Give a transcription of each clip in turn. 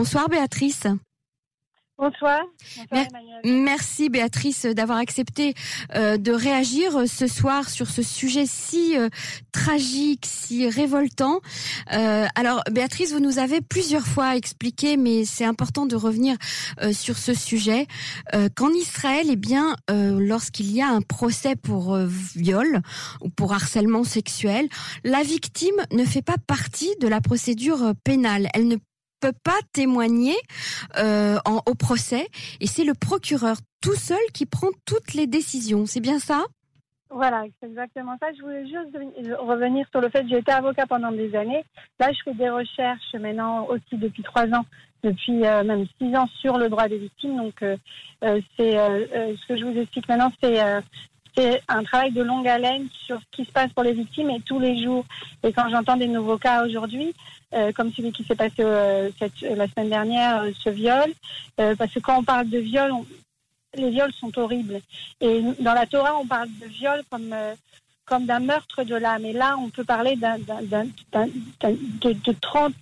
Bonsoir Béatrice. Bonsoir. Merci Béatrice d'avoir accepté euh, de réagir euh, ce soir sur ce sujet si euh, tragique, si révoltant. alors Béatrice, vous nous avez plusieurs fois expliqué, mais c'est important de revenir sur ce sujet, qu'en Israël, eh bien, lorsqu'il y a un procès pour viol ou pour harcèlement sexuel, la victime ne fait pas partie de la procédure pénale. Elle ne peut pas témoigner euh, au procès et c'est le procureur tout seul qui prend toutes les décisions. C'est bien ça? Voilà, c'est exactement ça. Je voulais juste revenir sur le fait que j'ai été avocat pendant des années. Là, je fais des recherches maintenant aussi depuis trois ans, depuis euh, même six ans sur le droit des victimes. Donc, euh, c'est ce que je vous explique maintenant, c'est c'est un travail de longue haleine sur ce qui se passe pour les victimes et tous les jours. Et quand j'entends des nouveaux cas aujourd'hui, euh, comme celui qui s'est passé euh, cette, la semaine dernière, euh, ce viol, parce que quand on parle de viol, les viols sont horribles. Et dans la Torah, on parle de viol comme comme d'un meurtre de l'âme. Et là, on peut parler d'un, d'un, de, de 30,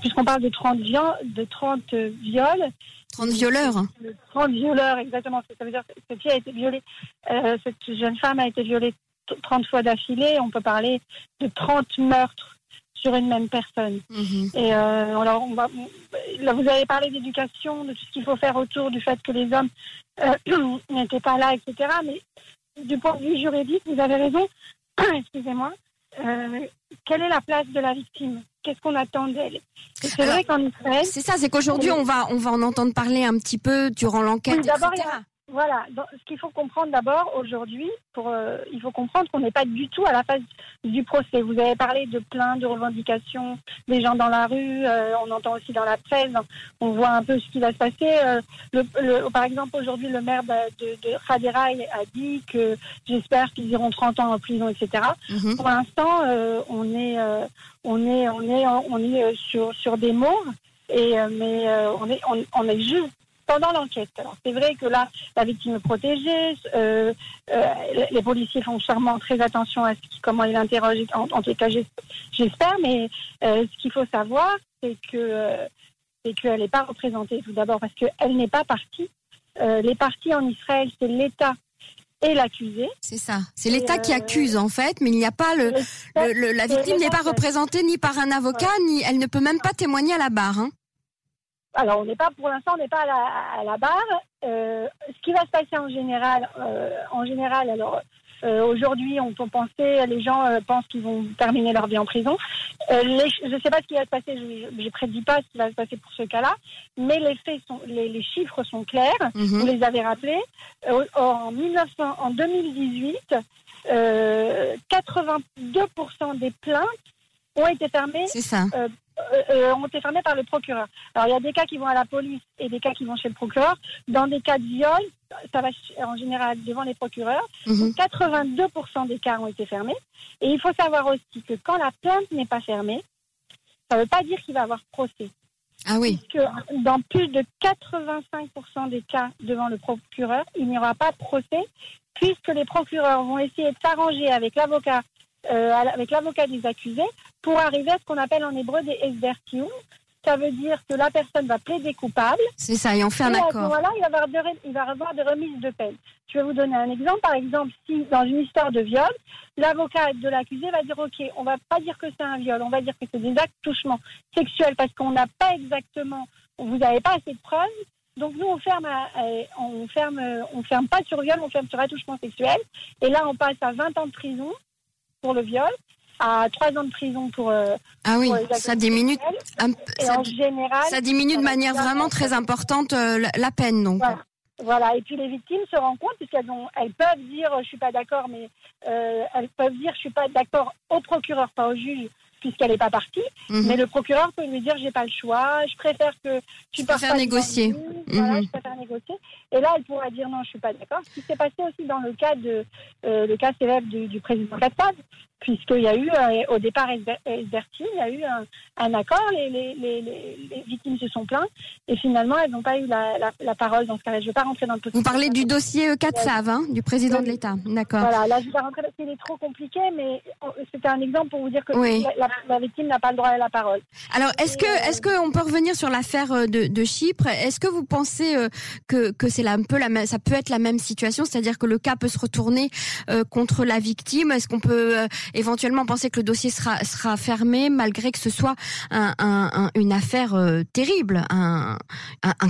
puisqu'on parle de 30, viols, de 30 viols, 30 violeurs. 30 violeurs, exactement. Ça veut dire que cette fille a été violée, euh, cette jeune femme a été violée 30 fois d'affilée. On peut parler de 30 meurtres sur une même personne. Mhm. Et euh, alors, on va, là, vous avez parlé d'éducation, de tout ce qu'il faut faire autour du fait que les hommes euh, n'étaient pas là, etc. Mais du point de vue juridique, vous avez raison. Excusez-moi. Euh, quelle est la place de la victime? Qu'est-ce qu'on attend d'elle? C'est vrai qu'en Israël. C'est ça, c'est qu'aujourd'hui, on va, on va en entendre parler un petit peu durant l'enquête. D'abord, voilà, ce qu'il faut comprendre d'abord aujourd'hui, pour, euh, il faut comprendre qu'on n'est pas du tout à la phase du procès. Vous avez parlé de plein de revendications des gens dans la rue, euh, on entend aussi dans la presse, on voit un peu ce qui va se passer. Euh, le, par exemple, aujourd'hui, le maire de, de a dit que j'espère qu'ils iront 30 ans en prison, etc. Mhm. Pour l'instant, on est, on est, on est, on est sur sur des mots. Et mais on est on, on, est juste pendant l'enquête. Alors c'est vrai que là, la victime est protégée, euh, euh, les policiers font charmant très attention à ce qui, comment ils l'interrogent, en, en, tout cas j'espère, mais euh, ce qu'il faut savoir, c'est que c'est qu'elle n'est pas représentée tout d'abord parce qu'elle n'est pas partie. les parties en Israël, c'est l'État et l'accusé. C'est ça. C'est l'État qui accuse en fait, mais il n'y a pas le, la victime n'est pas représentée ni par un avocat, ni elle ne peut même pas témoigner à la barre. Hein. Alors, on n'est pas, pour l'instant, on n'est pas à la, à la barre. Euh, ce qui va se passer en général, euh, en général, alors euh, aujourd'hui, on peut penser, les gens pensent qu'ils vont terminer leur vie en prison. Les, je ne sais pas ce qui va se passer, je ne prédis pas ce qui va se passer pour ce cas-là, mais les faits sont, les, les chiffres sont clairs. Mhm. Vous les avez rappelés. en 1900, en 2018, 82% des plaintes ont été fermées. C'est ça. Euh, euh, ont été fermés par le procureur. Alors il y a des cas qui vont à la police et des cas qui vont chez le procureur. Dans des cas de viol, ça va en général devant les procureurs. 82% mhm. des cas ont été fermés. Et il faut savoir aussi que quand la plainte n'est pas fermée, ça ne veut pas dire qu'il va y avoir procès. Ah oui. que dans plus de 85% des cas devant le procureur, il n'y aura pas de procès, puisque les procureurs vont essayer de s'arranger avec l'avocat euh, avec l'avocat des accusés pour arriver à ce qu'on appelle en hébreu des esdertium. Ça veut dire que la personne va plaider coupable. C'est ça, et on fait un accord. Voilà, il va, avoir il va avoir des remises de peine. Je vais vous donner un exemple. Par exemple, si dans une histoire de viol, l'avocat de l'accusé va dire OK, on va pas dire que c'est un viol, on va dire que c'est des actes touchement sexuels parce qu'on n'a pas exactement, vous n'avez pas assez de preuves. Donc nous on ferme, on ferme, on ferme pas sur viol, on ferme sur attouchement sexuel. Et là on passe à 20 ans de prison pour le viol, à trois ans de prison pour. Euh, ah oui, ça diminue. ça, en général, ça diminue de manière vraiment très importante euh, la, peine, donc. Voilà. Et puis les victimes se rendent compte puisqu'elles ont, elles peuvent dire je suis pas d'accord, mais euh, elles peuvent dire je suis pas d'accord au procureur, pas au juge, puisqu'elle n'est pas partie. Mhm. Mais le procureur peut lui dire j'ai pas le choix, je préfère que tu préfère pas négocier. Voilà, mhm. je préfère négocier. Et là, elle pourra dire non, je suis pas d'accord. Ce qui s'est passé aussi dans le cas de euh, le cas célèbre du, du président Kassab, puisqu'il y a eu, euh, au départ, Esbertine, il y a eu un, accord, les, les, les, les, victimes se sont plaintes, et finalement, elles n'ont pas eu la, la, la, parole dans ce cas-là. Je ne vais pas rentrer dans le Vous parlez du dossier 4 SAV, hein, du président de l'État, d'accord. Voilà, là, je vais pas rentrer parce qu'il est trop compliqué, mais c'était un exemple pour vous dire que la, victime n'a pas le droit à la parole. Alors, est-ce que, euh, est-ce qu'on peut revenir sur l'affaire euh, de, de, Chypre? Est-ce que vous pensez que, que c'est un peu la, ça peut être la même situation, c'est-à-dire que le cas peut se retourner contre la victime? Est-ce qu'on peut éventuellement penser que le dossier sera, sera fermé malgré que ce soit un, une affaire euh, terrible, un,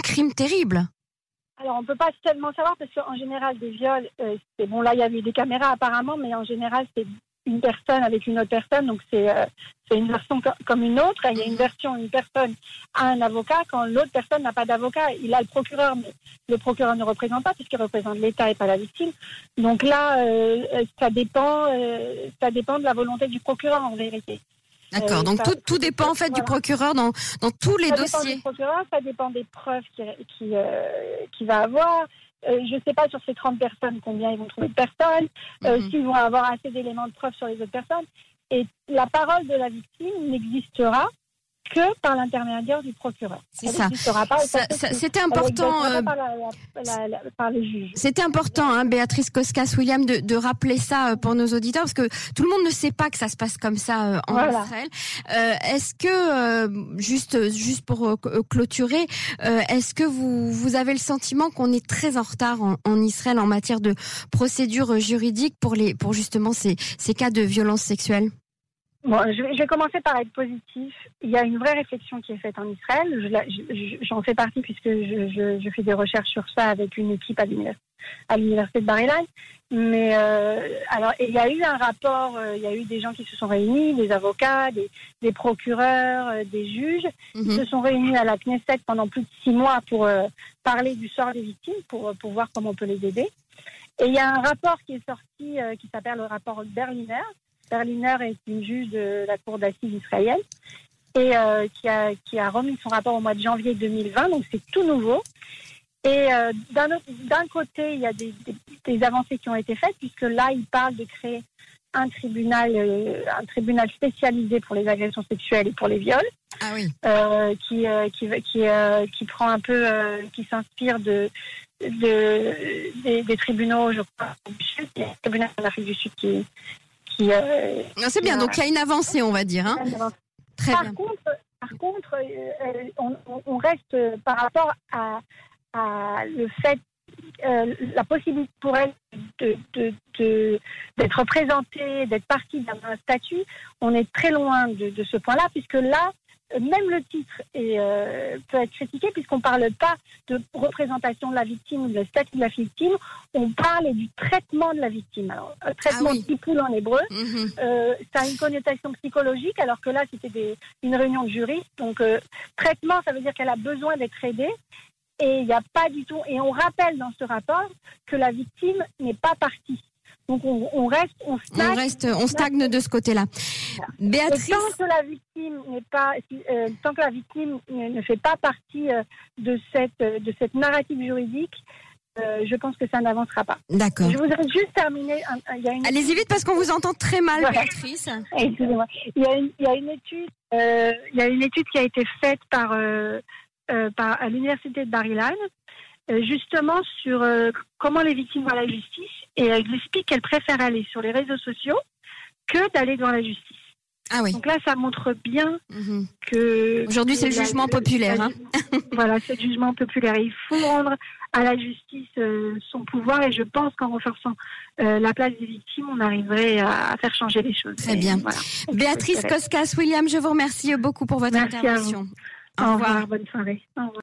crime terrible. Alors, on ne peut pas seulement savoir parce qu'en général, des viols, euh, c'est bon, là, il y avait des caméras apparemment, mais en général, c'est une personne avec une autre personne, donc c'est euh, une version comme une autre. Il y a une version, une personne a un avocat, quand l'autre personne n'a pas d'avocat, il a le procureur, mais le procureur ne représente pas puisqu'il représente l'État et pas la victime. Donc là, euh, ça dépend, euh, ça dépend de la volonté du procureur en vérité. D'accord. Donc tout, tout dépend en fait du procureur dans, dans tous les dossiers. Ça dépend du procureur, ça dépend des preuves qu'il qui, qui va avoir. Euh, je ne sais pas sur ces 30 personnes combien ils vont trouver de personnes, euh, mhm. s'ils vont avoir assez d'éléments de preuve sur les autres personnes. Et la parole de la victime n'existera que par l'intermédiaire du procureur. C'est ça. C'était important. Euh, C'était important, hein, Béatrice Koskas-William, de, de, rappeler ça euh, pour nos auditeurs, parce que tout le monde ne sait pas que ça se passe comme ça euh, en Israël. est-ce que, juste, juste pour clôturer, est-ce que vous, vous avez le sentiment qu'on est très en retard en, en Israël en matière de procédure juridique pour, les, pour justement ces, ces cas de violence sexuelle? Bon, je vais, commencer par être positif. Il y a une vraie réflexion qui est faite en Israël. J'en fais partie puisque je, je, fais des recherches sur ça avec une équipe à l'université de bar Mais euh, alors, il y a eu un rapport. Euh, il y a eu des gens qui se sont réunis, des avocats, des, des procureurs, euh, des juges, qui mhm. se sont réunis à la Knesset pendant plus de six mois pour parler du sort des victimes, pour pour voir comment on peut les aider. Et il y a un rapport qui est sorti qui s'appelle le rapport Berliner Berliner est une juge de la Cour d'assises israélienne et euh, qui, a, qui a remis son rapport au mois de janvier 2020, donc c'est tout nouveau. Et euh, d'un côté, il y a des, des, avancées qui ont été faites, puisque là, il parle de créer un tribunal, euh, un tribunal spécialisé pour les agressions sexuelles et pour les viols, ah oui. qui, qui, qui, qui, prend un peu, qui s'inspire de, de des, tribunaux, je crois, a un tribunal en Afrique du Sud qui, euh, c'est bien, donc il y a une avancée, on va dire. Hein. Très par Contre, par contre, euh, on, on, reste par rapport à, à le fait euh, la possibilité pour elle d'être de, de, d'être partie d'un statut, on est très loin de, de ce point-là, puisque là, même le titre est, euh, peut être critiqué puisqu'on ne parle pas de représentation de la victime ou de statut de la victime, on parle du traitement de la victime. Alors, euh, traitement ah oui. en hébreu, mhm. euh, ça a une connotation psychologique alors que là c'était une réunion de juristes. Donc traitement, ça veut dire qu'elle a besoin d'être aidée et il n'y a pas du tout. Et on rappelle dans ce rapport que la victime n'est pas partie. Donc on, reste, on stagne, on reste, on stagne de ce côté-là. Béatrice, tant que la victime n'est pas, euh, tant que la victime ne, fait pas partie euh, de cette de cette narrative juridique, euh, je pense que ça n'avancera pas. D'accord. Je voudrais juste terminer. Allez-y vite parce qu'on vous entend très mal, Béatrice. Excusez-moi. Il y a une, il y a une étude, il y a une étude qui a été faite par, par à l'université de Bar-Ilan euh, justement sur euh, comment les victimes vont à la justice et elle explique qu'elle préfère aller sur les réseaux sociaux que d'aller devant la justice. Ah oui. Donc là, ça montre bien mhm. que... Aujourd'hui, c'est le jugement populaire. Hein. voilà, c'est le jugement populaire. il faut rendre à la justice euh, son pouvoir et je pense qu'en renforçant la place des victimes, on arriverait à, faire changer les choses. Très bien. Béatrice Koskas, William, je vous remercie beaucoup pour votre intervention. Au, revoir. Bonne soirée. Au revoir.